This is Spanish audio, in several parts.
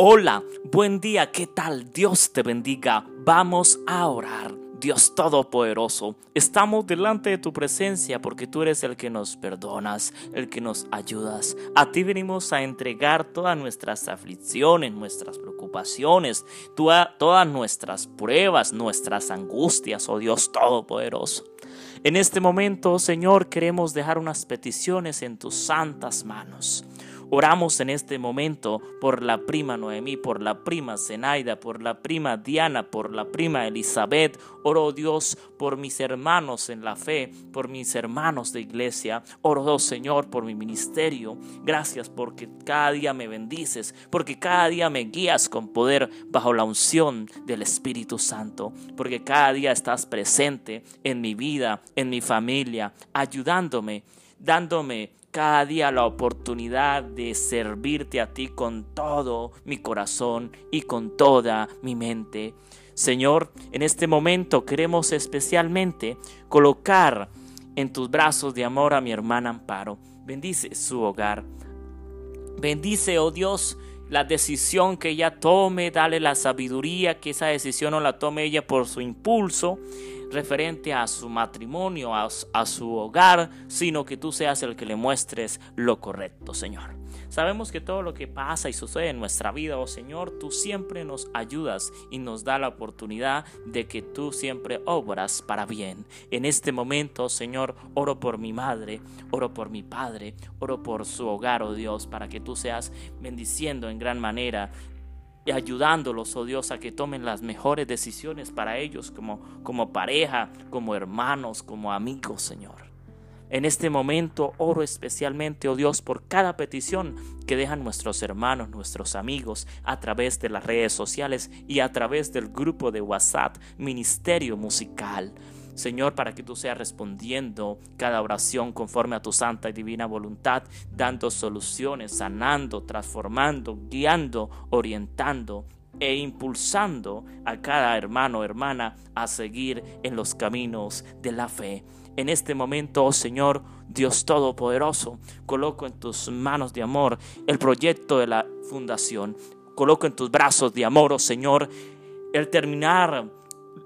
Hola, buen día, ¿qué tal? Dios te bendiga. Vamos a orar. Dios Todopoderoso, estamos delante de tu presencia porque tú eres el que nos perdonas, el que nos ayudas. A ti venimos a entregar todas nuestras aflicciones, nuestras preocupaciones, todas nuestras pruebas, nuestras angustias, oh Dios Todopoderoso. En este momento, Señor, queremos dejar unas peticiones en tus santas manos. Oramos en este momento por la prima Noemí, por la prima Zenaida, por la prima Diana, por la prima Elizabeth. Oro Dios por mis hermanos en la fe, por mis hermanos de iglesia. Oro Señor por mi ministerio. Gracias porque cada día me bendices, porque cada día me guías con poder bajo la unción del Espíritu Santo, porque cada día estás presente en mi vida, en mi familia, ayudándome, dándome cada día la oportunidad de servirte a ti con todo mi corazón y con toda mi mente. Señor, en este momento queremos especialmente colocar en tus brazos de amor a mi hermana Amparo. Bendice su hogar. Bendice, oh Dios, la decisión que ella tome, dale la sabiduría, que esa decisión no la tome ella por su impulso, referente a su matrimonio, a, su hogar, sino que tú seas el que le muestres lo correcto, Señor. Sabemos que todo lo que pasa y sucede en nuestra vida, oh Señor, tú siempre nos ayudas y nos da la oportunidad de que tú siempre obras para bien. En este momento, Señor, oro por mi madre, oro por mi padre, oro por su hogar, oh Dios, para que tú seas bendiciendo en gran manera y ayudándolos, oh Dios, a que tomen las mejores decisiones para ellos como, como pareja, como hermanos, como amigos, Señor. En este momento oro especialmente, oh Dios, por cada petición que dejan nuestros hermanos, nuestros amigos, a través de las redes sociales y a través del grupo de WhatsApp Ministerio Musical. Señor, para que tú seas respondiendo cada oración conforme a tu santa y divina voluntad, dando soluciones, sanando, transformando, guiando, orientando e impulsando a cada hermano o hermana a seguir en los caminos de la fe. En este momento, oh Señor, Dios Todopoderoso, coloco en tus manos de amor el proyecto de la fundación. Coloco en tus brazos de amor, oh Señor, el terminar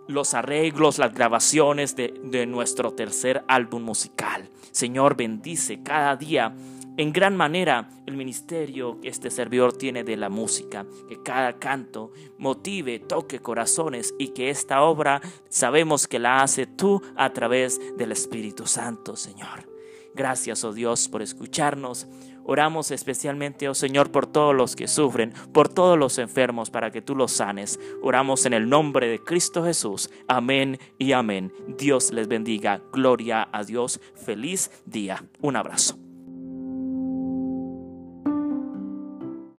los arreglos, las grabaciones de, de nuestro tercer álbum musical. Señor, bendice cada día en gran manera el ministerio que este servidor tiene de la música, que cada canto motive, toque corazones y que esta obra sabemos que la hace tú a través del Espíritu Santo, Señor. Gracias, oh Dios, por escucharnos. Oramos especialmente, oh Señor, por todos los que sufren, por todos los enfermos, para que tú los sanes. Oramos en el nombre de Cristo Jesús. Amén y amén. Dios les bendiga. Gloria a Dios. Feliz día. Un abrazo.